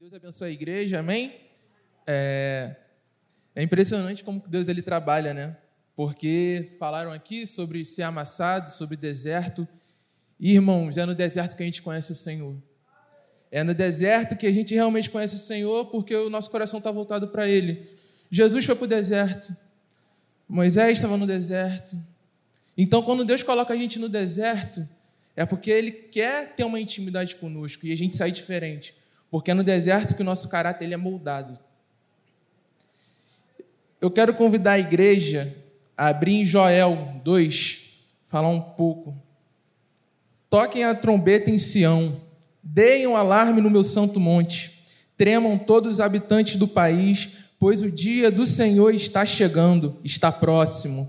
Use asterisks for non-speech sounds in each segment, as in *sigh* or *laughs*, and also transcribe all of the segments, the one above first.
Deus abençoe a igreja, amém? É, é impressionante como Deus ele trabalha, né? Porque falaram aqui sobre ser amassado, sobre deserto. Irmãos, é no deserto que a gente conhece o Senhor. É no deserto que a gente realmente conhece o Senhor, porque o nosso coração está voltado para Ele. Jesus foi para o deserto. Moisés estava no deserto. Então, quando Deus coloca a gente no deserto, é porque Ele quer ter uma intimidade conosco e a gente sai diferente. Porque é no deserto que o nosso caráter ele é moldado. Eu quero convidar a igreja a abrir em Joel 2, falar um pouco. Toquem a trombeta em Sião, deem um alarme no meu santo monte, tremam todos os habitantes do país, pois o dia do Senhor está chegando, está próximo.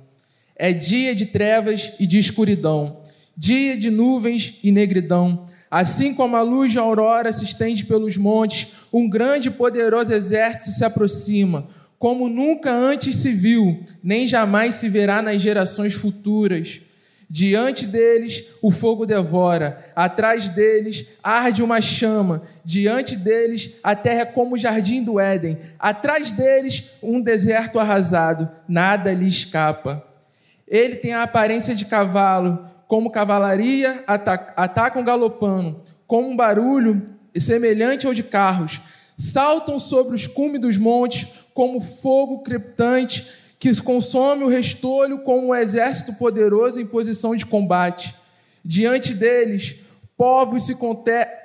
É dia de trevas e de escuridão, dia de nuvens e negridão Assim como a luz da aurora se estende pelos montes, um grande e poderoso exército se aproxima, como nunca antes se viu, nem jamais se verá nas gerações futuras. Diante deles o fogo devora, atrás deles arde uma chama, diante deles a terra é como o jardim do Éden, atrás deles um deserto arrasado, nada lhe escapa. Ele tem a aparência de cavalo, como cavalaria atacam galopando, com um barulho semelhante ao de carros, saltam sobre os cumes dos montes como fogo crepitante que consome o restolho como um exército poderoso em posição de combate. Diante deles, povos se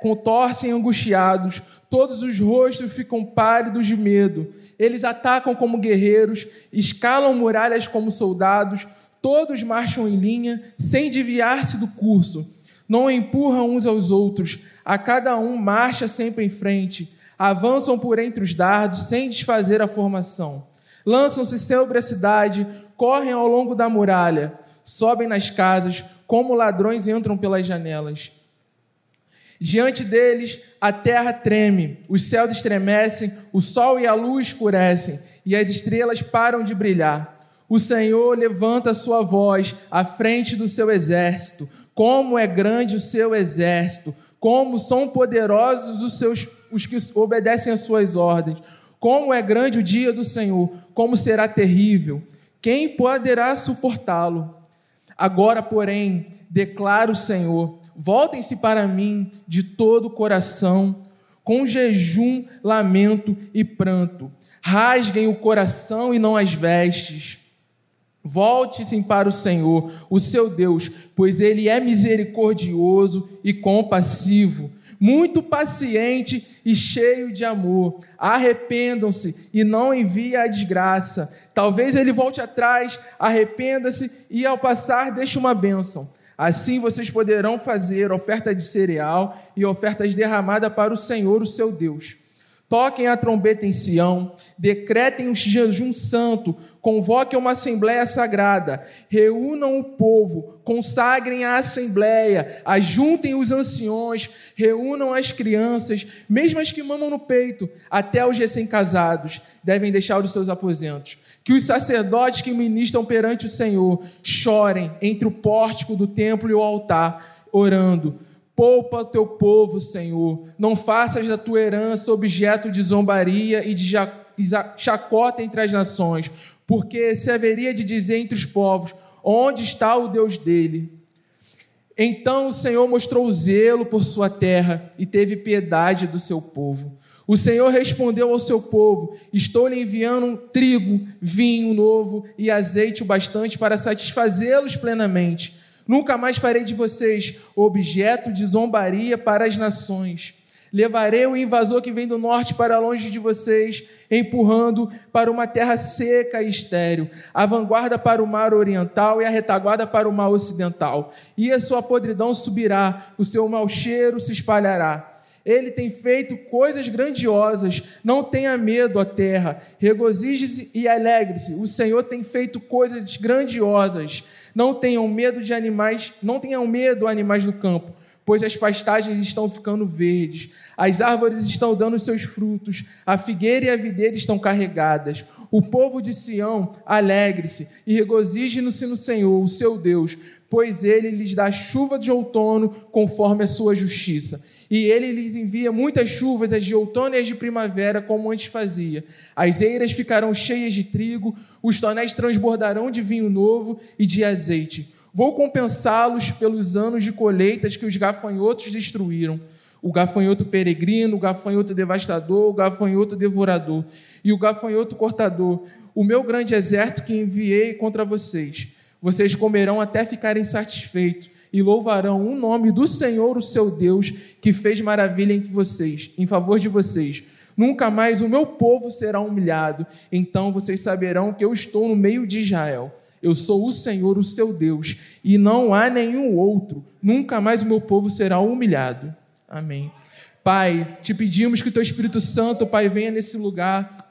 contorcem angustiados, todos os rostos ficam pálidos de medo. Eles atacam como guerreiros, escalam muralhas como soldados, Todos marcham em linha, sem desviar-se do curso. Não empurram uns aos outros. A cada um marcha sempre em frente. Avançam por entre os dardos, sem desfazer a formação. Lançam-se sobre a cidade, correm ao longo da muralha. Sobem nas casas, como ladrões entram pelas janelas. Diante deles, a terra treme, os céus estremecem, o sol e a luz escurecem, e as estrelas param de brilhar. O Senhor levanta a sua voz à frente do seu exército. Como é grande o seu exército, como são poderosos os seus os que obedecem às suas ordens. Como é grande o dia do Senhor, como será terrível. Quem poderá suportá-lo? Agora, porém, declara o Senhor: voltem-se para mim de todo o coração, com jejum, lamento e pranto. Rasguem o coração e não as vestes Volte-se para o Senhor, o seu Deus, pois ele é misericordioso e compassivo, muito paciente e cheio de amor. Arrependam-se e não envie a desgraça. Talvez ele volte atrás, arrependa-se e ao passar deixe uma bênção. Assim vocês poderão fazer oferta de cereal e ofertas derramadas para o Senhor, o seu Deus. Toquem a trombeta em Sião, decretem um jejum santo, convoquem uma assembleia sagrada, reúnam o povo, consagrem a assembleia, ajuntem os anciões, reúnam as crianças, mesmo as que mamam no peito, até os recém-casados, devem deixar os seus aposentos. Que os sacerdotes que ministram perante o Senhor chorem entre o pórtico do templo e o altar, orando Poupa o teu povo, Senhor. Não faças da tua herança objeto de zombaria e de chacota entre as nações, porque se haveria de dizer entre os povos: onde está o Deus dele? Então o Senhor mostrou zelo por sua terra e teve piedade do seu povo. O Senhor respondeu ao seu povo: Estou lhe enviando trigo, vinho novo e azeite o bastante para satisfazê-los plenamente Nunca mais farei de vocês objeto de zombaria para as nações. Levarei o invasor que vem do norte para longe de vocês, empurrando para uma terra seca e estéril, a vanguarda para o mar oriental e a retaguarda para o mar ocidental. E a sua podridão subirá, o seu mau cheiro se espalhará. Ele tem feito coisas grandiosas. Não tenha medo, terra. Regozije-se e alegre-se. O Senhor tem feito coisas grandiosas. Não tenham medo de animais, não tenham medo, animais do campo, pois as pastagens estão ficando verdes, as árvores estão dando seus frutos, a figueira e a videira estão carregadas. O povo de Sião, alegre-se e regozije-se no Senhor, o seu Deus, pois ele lhes dá chuva de outono conforme a sua justiça. E ele lhes envia muitas chuvas, as de outono e as de primavera, como antes fazia. As eiras ficarão cheias de trigo, os tonéis transbordarão de vinho novo e de azeite. Vou compensá-los pelos anos de colheitas que os gafanhotos destruíram. O gafanhoto peregrino, o gafanhoto devastador, o gafanhoto devorador e o gafanhoto cortador, o meu grande exército que enviei contra vocês. Vocês comerão até ficarem satisfeitos e louvarão o nome do Senhor, o seu Deus, que fez maravilha entre vocês, em favor de vocês. Nunca mais o meu povo será humilhado. Então vocês saberão que eu estou no meio de Israel. Eu sou o Senhor, o seu Deus, e não há nenhum outro. Nunca mais o meu povo será humilhado. Amém. Pai, te pedimos que o teu Espírito Santo, Pai, venha nesse lugar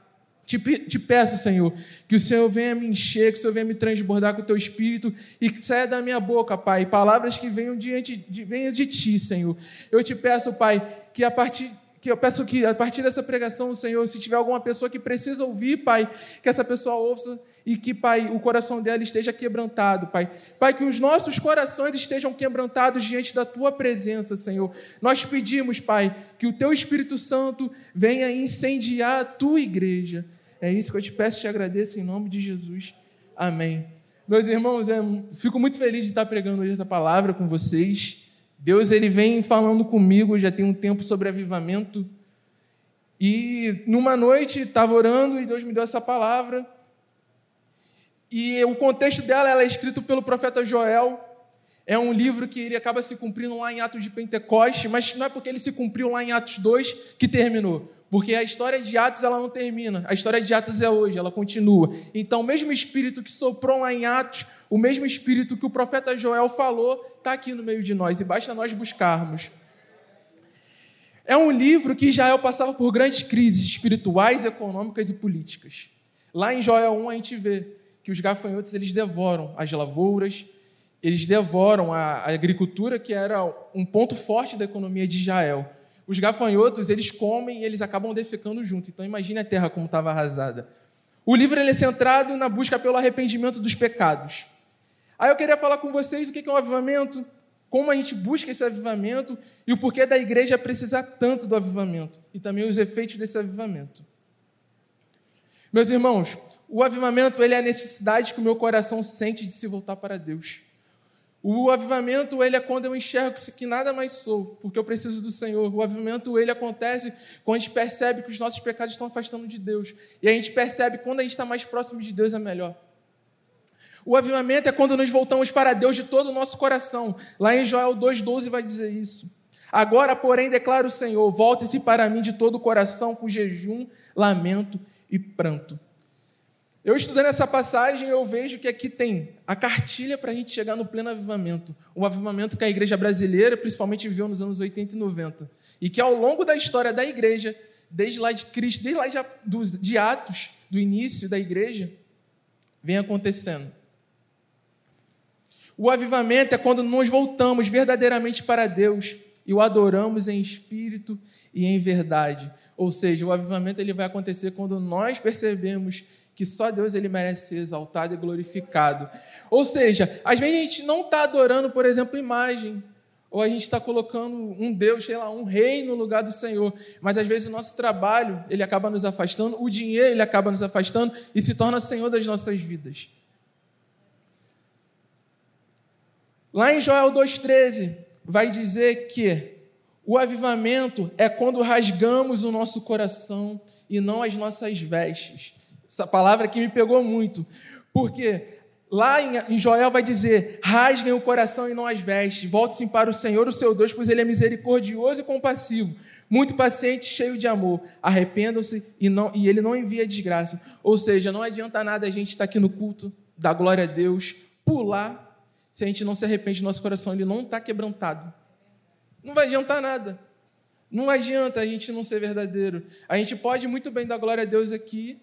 te, te, peço, Senhor, que o Senhor venha me encher, que o Senhor venha me transbordar com o teu espírito e que saia da minha boca, Pai, palavras que venham diante de, venham de ti, Senhor. Eu te peço, Pai, que a partir que eu peço que a partir dessa pregação, Senhor, se tiver alguma pessoa que precisa ouvir, Pai, que essa pessoa ouça e que, Pai, o coração dela esteja quebrantado, Pai. Pai, que os nossos corações estejam quebrantados diante da Tua presença, Senhor. Nós pedimos, Pai, que o Teu Espírito Santo venha incendiar a Tua igreja. É isso que eu te peço e te agradeço em nome de Jesus. Amém. Meus irmãos, eu fico muito feliz de estar pregando hoje essa palavra com vocês. Deus ele vem falando comigo já tem um tempo sobre avivamento. E numa noite estava orando e Deus me deu essa palavra. E o contexto dela ela é escrito pelo profeta Joel. É um livro que ele acaba se cumprindo lá em Atos de Pentecoste, mas não é porque ele se cumpriu lá em Atos 2 que terminou. Porque a história de Atos ela não termina. A história de Atos é hoje, ela continua. Então, o mesmo espírito que soprou lá em Atos, o mesmo espírito que o profeta Joel falou, está aqui no meio de nós e basta nós buscarmos. É um livro que Israel passava por grandes crises espirituais, econômicas e políticas. Lá em Joel 1 a gente vê que os gafanhotos eles devoram as lavouras, eles devoram a agricultura, que era um ponto forte da economia de Israel. Os gafanhotos, eles comem e eles acabam defecando junto. Então imagine a terra como estava arrasada. O livro é centrado na busca pelo arrependimento dos pecados. Aí eu queria falar com vocês o que é um avivamento, como a gente busca esse avivamento e o porquê da igreja precisar tanto do avivamento e também os efeitos desse avivamento. Meus irmãos, o avivamento ele é a necessidade que o meu coração sente de se voltar para Deus. O avivamento, ele é quando eu enxergo que nada mais sou, porque eu preciso do Senhor. O avivamento, ele acontece quando a gente percebe que os nossos pecados estão afastando de Deus. E a gente percebe que quando a gente está mais próximo de Deus é melhor. O avivamento é quando nos voltamos para Deus de todo o nosso coração. Lá em Joel 2,12 vai dizer isso. Agora, porém, declara o Senhor: volte-se para mim de todo o coração, com jejum, lamento e pranto. Eu estudando essa passagem, eu vejo que aqui tem a cartilha para a gente chegar no pleno avivamento. Um avivamento que a igreja brasileira, principalmente, viveu nos anos 80 e 90. E que ao longo da história da igreja, desde lá de Cristo, desde lá de, de Atos, do início da igreja, vem acontecendo. O avivamento é quando nós voltamos verdadeiramente para Deus e o adoramos em espírito e em verdade. Ou seja, o avivamento ele vai acontecer quando nós percebemos que só Deus ele merece ser exaltado e glorificado. Ou seja, às vezes a gente não está adorando, por exemplo, imagem, ou a gente está colocando um Deus, sei lá, um rei no lugar do Senhor, mas às vezes o nosso trabalho ele acaba nos afastando, o dinheiro ele acaba nos afastando e se torna Senhor das nossas vidas. Lá em Joel 2,13 vai dizer que o avivamento é quando rasgamos o nosso coração e não as nossas vestes. Essa palavra aqui me pegou muito. Porque lá em Joel vai dizer: rasguem o coração e não as vestes, volte-se para o Senhor, o seu Deus, pois ele é misericordioso e compassivo, muito paciente, cheio de amor. Arrependam-se e, e ele não envia desgraça. Ou seja, não adianta nada a gente estar aqui no culto da glória a Deus, pular, se a gente não se arrepende, nosso coração ele não está quebrantado. Não vai adiantar nada. Não adianta a gente não ser verdadeiro. A gente pode muito bem dar glória a Deus aqui,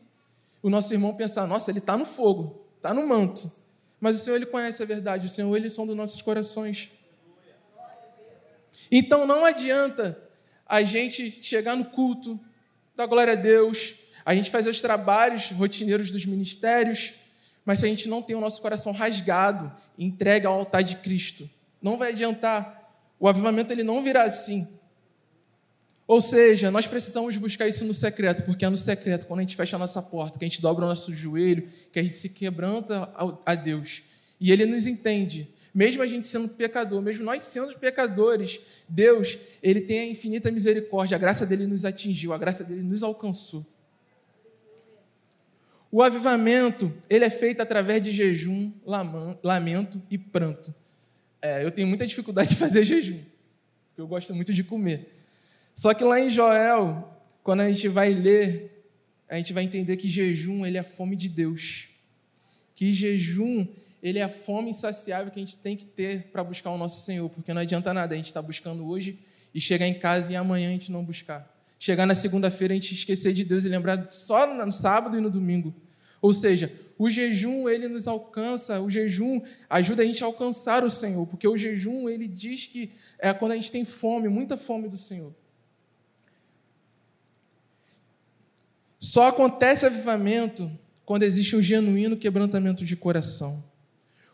o nosso irmão pensar: nossa, ele está no fogo, está no manto. Mas o Senhor, ele conhece a verdade, o Senhor, ele sonda nossos corações. Então não adianta a gente chegar no culto, dar glória a Deus, a gente fazer os trabalhos rotineiros dos ministérios, mas se a gente não tem o nosso coração rasgado, entregue ao altar de Cristo, não vai adiantar. O avivamento ele não virá assim. Ou seja, nós precisamos buscar isso no secreto, porque é no secreto, quando a gente fecha a nossa porta, que a gente dobra o nosso joelho, que a gente se quebranta a Deus. E Ele nos entende. Mesmo a gente sendo pecador, mesmo nós sendo pecadores, Deus, Ele tem a infinita misericórdia, a graça dele nos atingiu, a graça dele nos alcançou. O avivamento, ele é feito através de jejum, lamento e pranto. É, eu tenho muita dificuldade de fazer jejum, porque eu gosto muito de comer. Só que lá em Joel, quando a gente vai ler, a gente vai entender que jejum ele é a fome de Deus. Que jejum ele é a fome insaciável que a gente tem que ter para buscar o nosso Senhor, porque não adianta nada a gente estar tá buscando hoje e chegar em casa e amanhã a gente não buscar. Chegar na segunda-feira a gente esquecer de Deus e lembrar só no sábado e no domingo. Ou seja, o jejum ele nos alcança, o jejum ajuda a gente a alcançar o Senhor, porque o jejum ele diz que é quando a gente tem fome, muita fome do Senhor. Só acontece avivamento quando existe um genuíno quebrantamento de coração.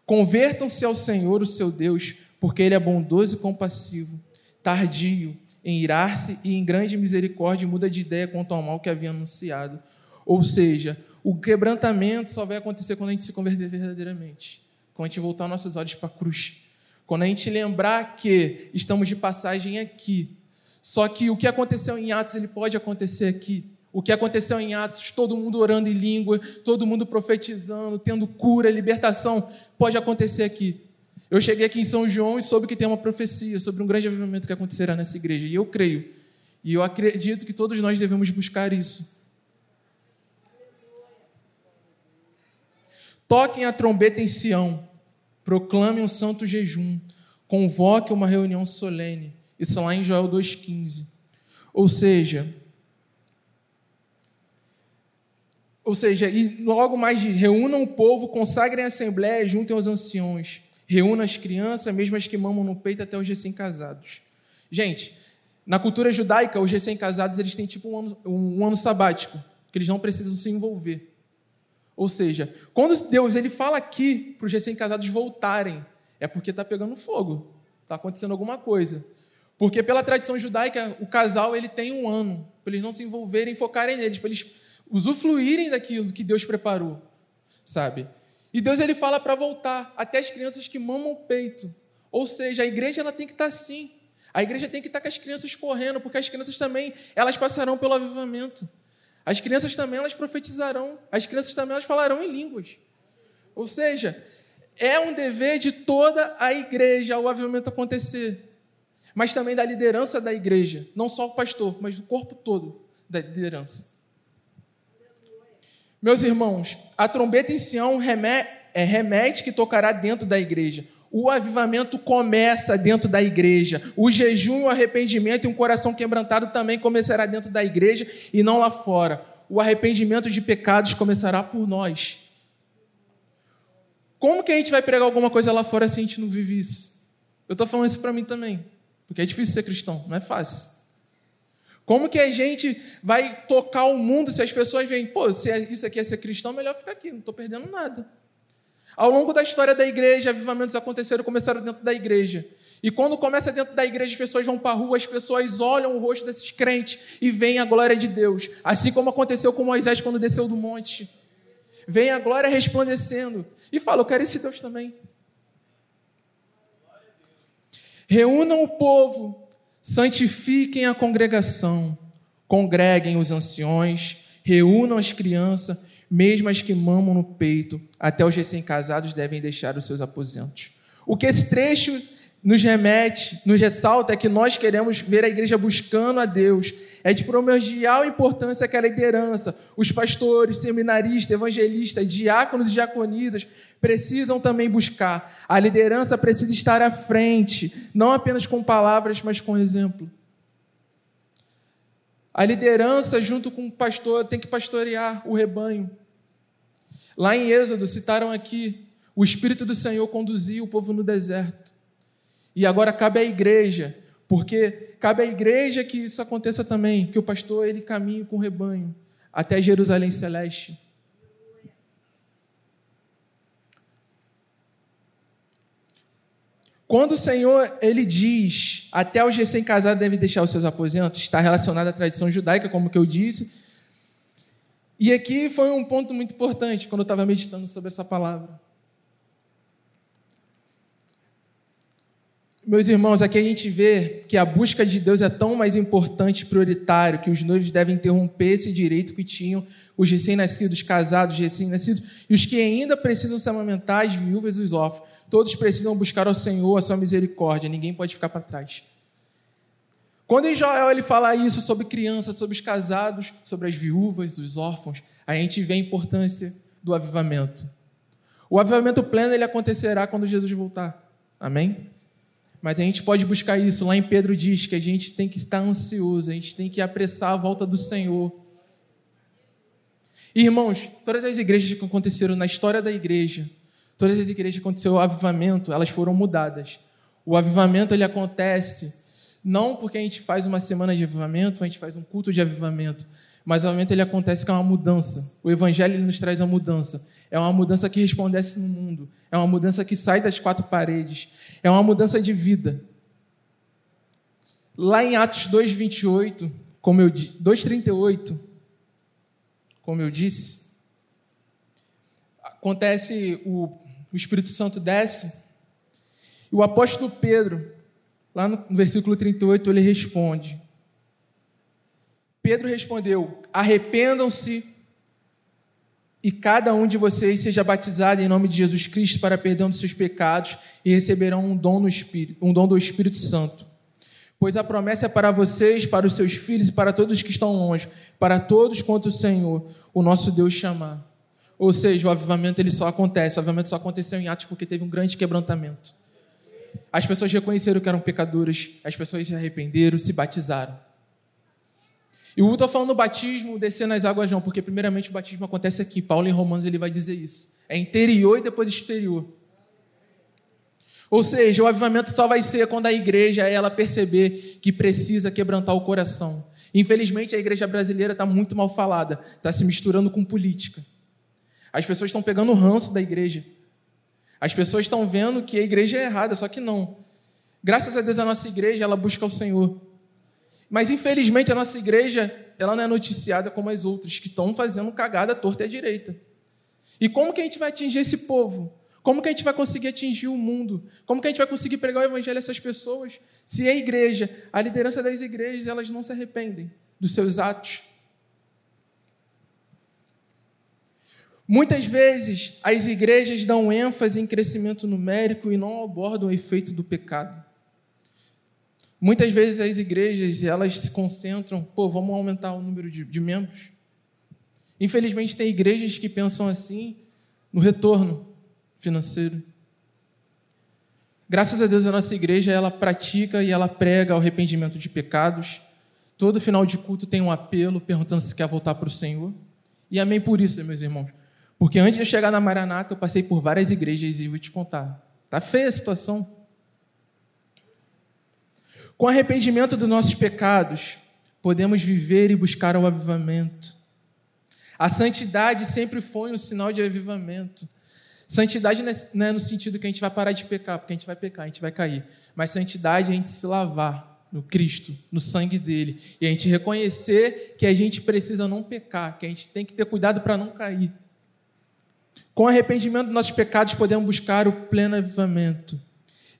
Convertam-se ao Senhor, o seu Deus, porque Ele é bondoso e compassivo, tardio em irar-se e em grande misericórdia muda de ideia quanto ao mal que havia anunciado. Ou seja, o quebrantamento só vai acontecer quando a gente se converter verdadeiramente, quando a gente voltar nossos olhos para a cruz, quando a gente lembrar que estamos de passagem aqui. Só que o que aconteceu em Atos ele pode acontecer aqui. O que aconteceu em Atos, todo mundo orando em língua, todo mundo profetizando, tendo cura, libertação, pode acontecer aqui. Eu cheguei aqui em São João e soube que tem uma profecia sobre um grande avivamento que acontecerá nessa igreja, e eu creio. E eu acredito que todos nós devemos buscar isso. Toquem a trombeta em Sião, proclamem um santo jejum, convoquem uma reunião solene. Isso lá em Joel 2,15. Ou seja, Ou seja, e logo mais reúnam o povo, consagrem a assembleia, juntem os anciões, reúnam as crianças, mesmo as que mamam no peito, até os recém-casados. Gente, na cultura judaica, os recém-casados eles têm tipo um ano, um ano sabático, que eles não precisam se envolver. Ou seja, quando Deus ele fala aqui para os recém-casados voltarem, é porque está pegando fogo, está acontecendo alguma coisa. Porque pela tradição judaica, o casal ele tem um ano, para eles não se envolverem focarem neles, para eles usufruírem daquilo que Deus preparou, sabe? E Deus ele fala para voltar até as crianças que mamam o peito. Ou seja, a igreja ela tem que estar tá assim. A igreja tem que estar tá com as crianças correndo, porque as crianças também, elas passarão pelo avivamento. As crianças também elas profetizarão, as crianças também elas falarão em línguas. Ou seja, é um dever de toda a igreja o avivamento acontecer. Mas também da liderança da igreja, não só o pastor, mas do corpo todo da liderança. Meus irmãos, a trombeta em Sião remete, é, remete que tocará dentro da igreja. O avivamento começa dentro da igreja. O jejum, o arrependimento e um coração quebrantado também começará dentro da igreja e não lá fora. O arrependimento de pecados começará por nós. Como que a gente vai pregar alguma coisa lá fora se a gente não vive isso? Eu estou falando isso para mim também, porque é difícil ser cristão, não é fácil. Como que a gente vai tocar o mundo se as pessoas veem, pô, se é, isso aqui é ser cristão, melhor ficar aqui, não estou perdendo nada. Ao longo da história da igreja, avivamentos aconteceram, começaram dentro da igreja. E quando começa dentro da igreja, as pessoas vão para a rua, as pessoas olham o rosto desses crentes e veem a glória de Deus. Assim como aconteceu com Moisés quando desceu do monte. Vem a glória resplandecendo. E fala, eu quero esse Deus também. Reúnam o povo santifiquem a congregação, congreguem os anciões, reúnam as crianças, mesmo as que mamam no peito, até os recém-casados devem deixar os seus aposentos. O que esse trecho nos remete, nos ressalta é que nós queremos ver a igreja buscando a Deus. É de primordial importância que a liderança, os pastores, seminaristas, evangelistas, diáconos e diaconisas precisam também buscar. A liderança precisa estar à frente, não apenas com palavras, mas com exemplo. A liderança, junto com o pastor, tem que pastorear o rebanho. Lá em Êxodo, citaram aqui, o Espírito do Senhor conduzia o povo no deserto. E agora cabe à igreja Porque cabe à igreja que isso aconteça também, que o pastor ele caminhe com o rebanho até Jerusalém celeste. Quando o Senhor ele diz, até os recém-casados devem deixar os seus aposentos, está relacionado à tradição judaica, como que eu disse. E aqui foi um ponto muito importante quando eu estava meditando sobre essa palavra. Meus irmãos, aqui a gente vê que a busca de Deus é tão mais importante, prioritário, que os noivos devem interromper esse direito que tinham os recém-nascidos, casados, recém-nascidos, e os que ainda precisam se amamentar, as viúvas e os órfãos. Todos precisam buscar ao Senhor a sua misericórdia, ninguém pode ficar para trás. Quando em Joel ele fala isso sobre crianças, sobre os casados, sobre as viúvas, os órfãos, a gente vê a importância do avivamento. O avivamento pleno ele acontecerá quando Jesus voltar. Amém? Mas a gente pode buscar isso. Lá em Pedro diz que a gente tem que estar ansioso, a gente tem que apressar a volta do Senhor. Irmãos, todas as igrejas que aconteceram na história da igreja, todas as igrejas que aconteceu o avivamento, elas foram mudadas. O avivamento ele acontece não porque a gente faz uma semana de avivamento, a gente faz um culto de avivamento, mas o avivamento ele acontece com uma mudança. O evangelho ele nos traz a mudança. É uma mudança que resplandece no mundo. É uma mudança que sai das quatro paredes. É uma mudança de vida. Lá em Atos 2:28, como eu 2:38, como eu disse, acontece o, o Espírito Santo desce e o apóstolo Pedro, lá no, no versículo 38, ele responde. Pedro respondeu: Arrependam-se e cada um de vocês seja batizado em nome de Jesus Cristo para perdão dos seus pecados e receberão um dom, no Espírito, um dom do Espírito Santo. Pois a promessa é para vocês, para os seus filhos e para todos que estão longe, para todos quanto o Senhor, o nosso Deus, chamar. Ou seja, o avivamento ele só acontece. O avivamento só aconteceu em Atos porque teve um grande quebrantamento. As pessoas reconheceram que eram pecadoras, as pessoas se arrependeram, se batizaram. E eu estou falando do batismo descer nas águas não, porque primeiramente o batismo acontece aqui. Paulo em Romanos ele vai dizer isso. É interior e depois exterior. Ou seja, o avivamento só vai ser quando a igreja ela perceber que precisa quebrantar o coração. Infelizmente a igreja brasileira está muito mal falada, está se misturando com política. As pessoas estão pegando o ranço da igreja. As pessoas estão vendo que a igreja é errada, só que não. Graças a Deus a nossa igreja ela busca o Senhor. Mas infelizmente a nossa igreja, ela não é noticiada como as outras que estão fazendo cagada torta e à direita. E como que a gente vai atingir esse povo? Como que a gente vai conseguir atingir o mundo? Como que a gente vai conseguir pregar o evangelho a essas pessoas se a igreja, a liderança das igrejas, elas não se arrependem dos seus atos? Muitas vezes as igrejas dão ênfase em crescimento numérico e não abordam o efeito do pecado. Muitas vezes as igrejas elas se concentram, pô, vamos aumentar o número de, de membros. Infelizmente tem igrejas que pensam assim no retorno financeiro. Graças a Deus a nossa igreja ela pratica e ela prega o arrependimento de pecados. Todo final de culto tem um apelo perguntando se quer voltar para o Senhor. E amém por isso, meus irmãos. Porque antes de chegar na Maranata, eu passei por várias igrejas e vou te contar. Tá feia a situação. Com arrependimento dos nossos pecados, podemos viver e buscar o avivamento. A santidade sempre foi um sinal de avivamento. Santidade não é no sentido que a gente vai parar de pecar, porque a gente vai pecar, a gente vai cair. Mas santidade é a gente se lavar no Cristo, no sangue dele. E a gente reconhecer que a gente precisa não pecar, que a gente tem que ter cuidado para não cair. Com arrependimento dos nossos pecados, podemos buscar o pleno avivamento.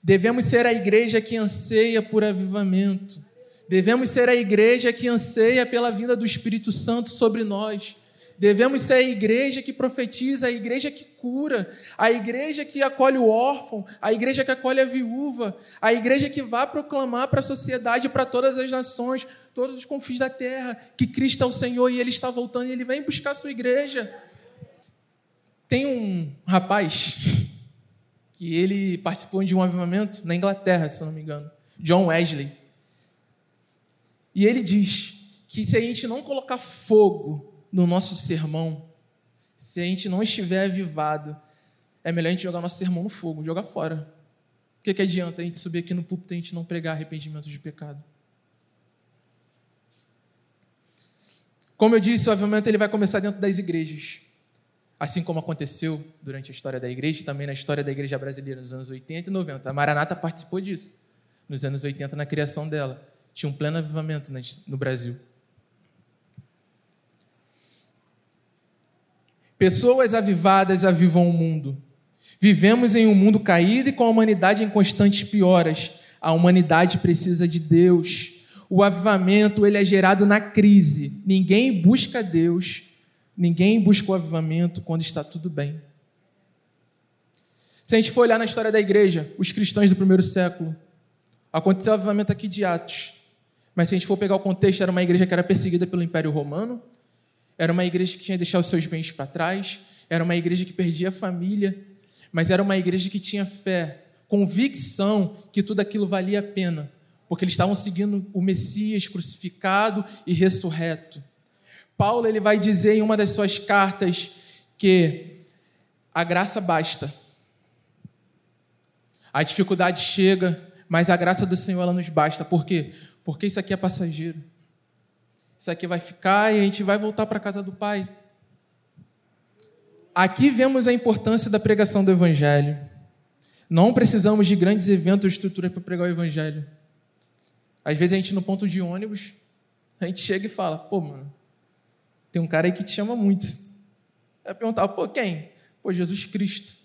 Devemos ser a igreja que anseia por avivamento. Devemos ser a igreja que anseia pela vinda do Espírito Santo sobre nós. Devemos ser a igreja que profetiza, a igreja que cura, a igreja que acolhe o órfão, a igreja que acolhe a viúva, a igreja que vai proclamar para a sociedade, para todas as nações, todos os confins da terra, que Cristo é o Senhor e Ele está voltando e Ele vem buscar a sua igreja. Tem um rapaz *laughs* que ele participou de um avivamento na Inglaterra, se não me engano, John Wesley. E ele diz que se a gente não colocar fogo no nosso sermão, se a gente não estiver avivado, é melhor a gente jogar nosso sermão no fogo, jogar fora. O que, que adianta a gente subir aqui no púlpito e a gente não pregar arrependimento de pecado? Como eu disse, o avivamento ele vai começar dentro das igrejas. Assim como aconteceu durante a história da igreja também na história da igreja brasileira nos anos 80 e 90. A Maranata participou disso nos anos 80 na criação dela. Tinha um pleno avivamento no Brasil. Pessoas avivadas avivam o mundo. Vivemos em um mundo caído e com a humanidade em constantes pioras. A humanidade precisa de Deus. O avivamento ele é gerado na crise. Ninguém busca Deus, ninguém busca o avivamento quando está tudo bem. Se a gente for olhar na história da igreja, os cristãos do primeiro século, aconteceu o avivamento aqui de Atos. Mas se a gente for pegar o contexto, era uma igreja que era perseguida pelo Império Romano, era uma igreja que tinha que deixar os seus bens para trás, era uma igreja que perdia a família, mas era uma igreja que tinha fé, convicção que tudo aquilo valia a pena porque eles estavam seguindo o Messias crucificado e ressurreto. Paulo ele vai dizer em uma das suas cartas que a graça basta. A dificuldade chega, mas a graça do Senhor ela nos basta. Por quê? Porque isso aqui é passageiro. Isso aqui vai ficar e a gente vai voltar para a casa do Pai. Aqui vemos a importância da pregação do Evangelho. Não precisamos de grandes eventos ou estruturas para pregar o Evangelho. Às vezes a gente no ponto de ônibus, a gente chega e fala, pô, mano, tem um cara aí que te chama muito. Vai perguntar, pô, quem? Pô, Jesus Cristo.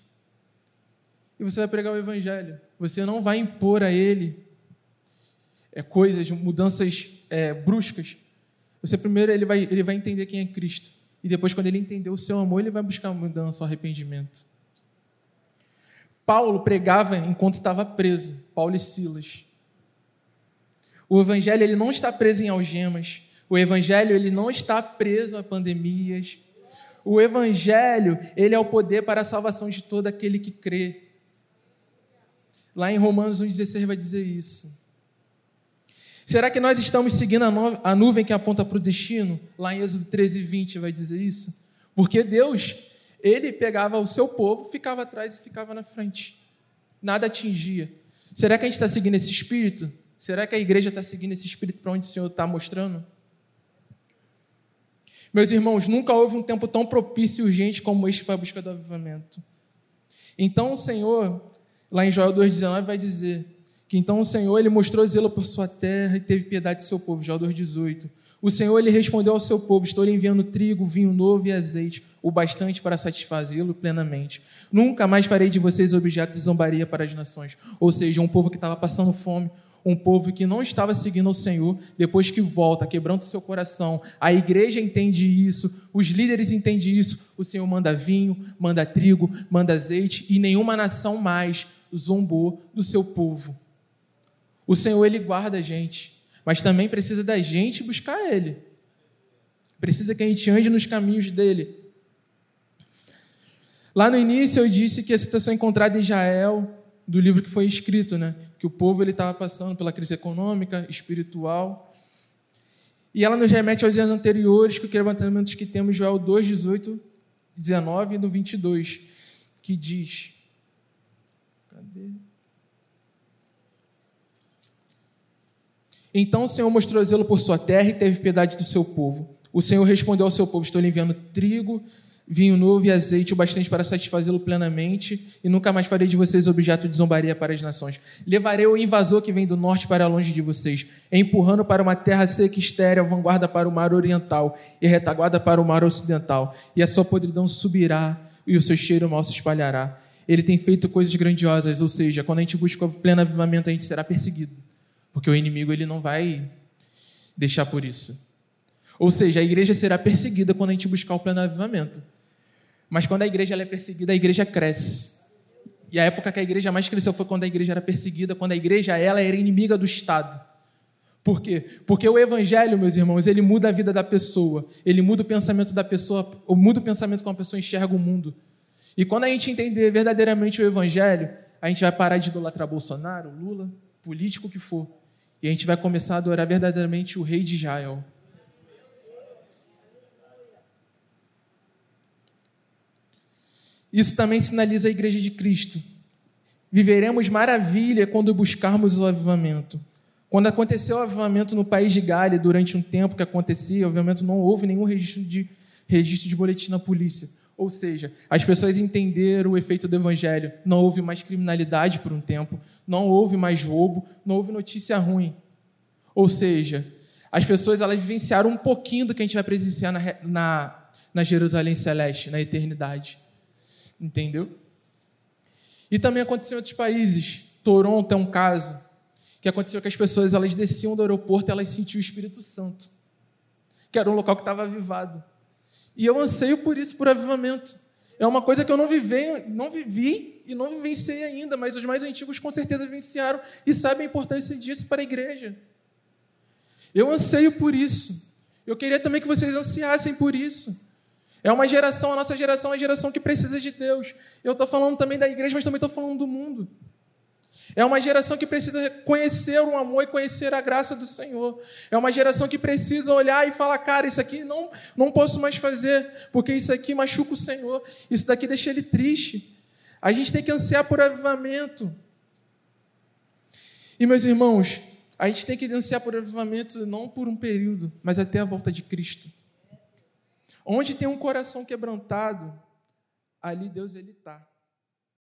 E você vai pregar o Evangelho. Você não vai impor a ele é, coisas, mudanças é, bruscas. Você primeiro ele vai, ele vai entender quem é Cristo. E depois, quando ele entender o seu amor, ele vai buscar mudança, arrependimento. Paulo pregava enquanto estava preso, Paulo e Silas. O evangelho ele não está preso em algemas. O evangelho ele não está preso a pandemias. O evangelho, ele é o poder para a salvação de todo aquele que crê. Lá em Romanos 1,16 vai dizer isso. Será que nós estamos seguindo a, nuvem que aponta para o destino? Lá em Êxodo 13, 20 vai dizer isso. Porque Deus, ele pegava o seu povo, ficava atrás e ficava na frente. Nada atingia. Será que a gente está seguindo esse espírito? Será que a igreja está seguindo esse espírito para onde o Senhor está mostrando? Meus irmãos, nunca houve um tempo tão propício e urgente como este para a busca do avivamento. Então o Senhor, lá em Joel 2,19, vai dizer que então o Senhor ele mostrou zelo por sua terra e teve piedade de seu povo. Joel 2,18. O Senhor ele respondeu ao seu povo: Estou lhe enviando trigo, vinho novo e azeite, o bastante para satisfazê-lo plenamente. Nunca mais farei de vocês objeto de zombaria para as nações. Ou seja, um povo que estava passando fome, um povo que não estava seguindo o Senhor, depois que volta, quebrando seu coração, a igreja entende isso, os líderes entendem isso, o Senhor manda vinho, manda trigo, manda azeite, e nenhuma nação mais zombou do seu povo. O Senhor, Ele guarda a gente, mas também precisa da gente buscar Ele. Precisa que a gente ande nos caminhos dele. Lá no início eu disse que a situação encontrada em Israel, do livro que foi escrito, né? Que o povo ele estava passando pela crise econômica, espiritual. E ela nos remete aos dias anteriores, que o levantamento que temos, Joel 2, 18, 19 e no 22, que diz. Cadê? Então o Senhor mostrou zelo por sua terra e teve piedade do seu povo. O Senhor respondeu ao seu povo: Estou lhe enviando trigo vinho novo e azeite o bastante para satisfazê-lo plenamente, e nunca mais farei de vocês objeto de zombaria para as nações. Levarei o invasor que vem do norte para longe de vocês, empurrando para uma terra seca e estéril, vanguarda para o mar oriental e retaguarda para o mar ocidental, e a sua podridão subirá e o seu cheiro mal se espalhará. Ele tem feito coisas grandiosas, ou seja, quando a gente busca o pleno avivamento, a gente será perseguido, porque o inimigo ele não vai deixar por isso. Ou seja, a igreja será perseguida quando a gente buscar o pleno avivamento. Mas quando a igreja é perseguida, a igreja cresce. E a época que a igreja mais cresceu foi quando a igreja era perseguida, quando a igreja ela era inimiga do Estado. Por quê? Porque o evangelho, meus irmãos, ele muda a vida da pessoa, ele muda o pensamento da pessoa, ou muda o pensamento como a pessoa enxerga o mundo. E quando a gente entender verdadeiramente o evangelho, a gente vai parar de idolatrar Bolsonaro, Lula, político que for, e a gente vai começar a adorar verdadeiramente o rei de Israel. Isso também sinaliza a igreja de Cristo. viveremos maravilha quando buscarmos o avivamento. Quando aconteceu o avivamento no país de Gália, durante um tempo que acontecia, obviamente não houve nenhum registro de, registro de boletim na polícia. Ou seja, as pessoas entenderam o efeito do evangelho. Não houve mais criminalidade por um tempo, não houve mais roubo, não houve notícia ruim. Ou seja, as pessoas elas vivenciaram um pouquinho do que a gente vai presenciar na, na, na Jerusalém Celeste, na eternidade. Entendeu? E também aconteceu em outros países. Toronto é um caso que aconteceu que as pessoas elas desciam do aeroporto elas sentiam o Espírito Santo, que era um local que estava avivado. E eu anseio por isso, por avivamento. É uma coisa que eu não vivi, não vivi e não vivenciei ainda, mas os mais antigos com certeza vivenciaram e sabem a importância disso para a igreja. Eu anseio por isso. Eu queria também que vocês ansiassem por isso. É uma geração, a nossa geração é uma geração que precisa de Deus. Eu estou falando também da igreja, mas também estou falando do mundo. É uma geração que precisa conhecer o amor e conhecer a graça do Senhor. É uma geração que precisa olhar e falar: cara, isso aqui não, não posso mais fazer, porque isso aqui machuca o Senhor, isso daqui deixa ele triste. A gente tem que ansiar por avivamento. E, meus irmãos, a gente tem que ansiar por avivamento não por um período, mas até a volta de Cristo. Onde tem um coração quebrantado, ali Deus ele está.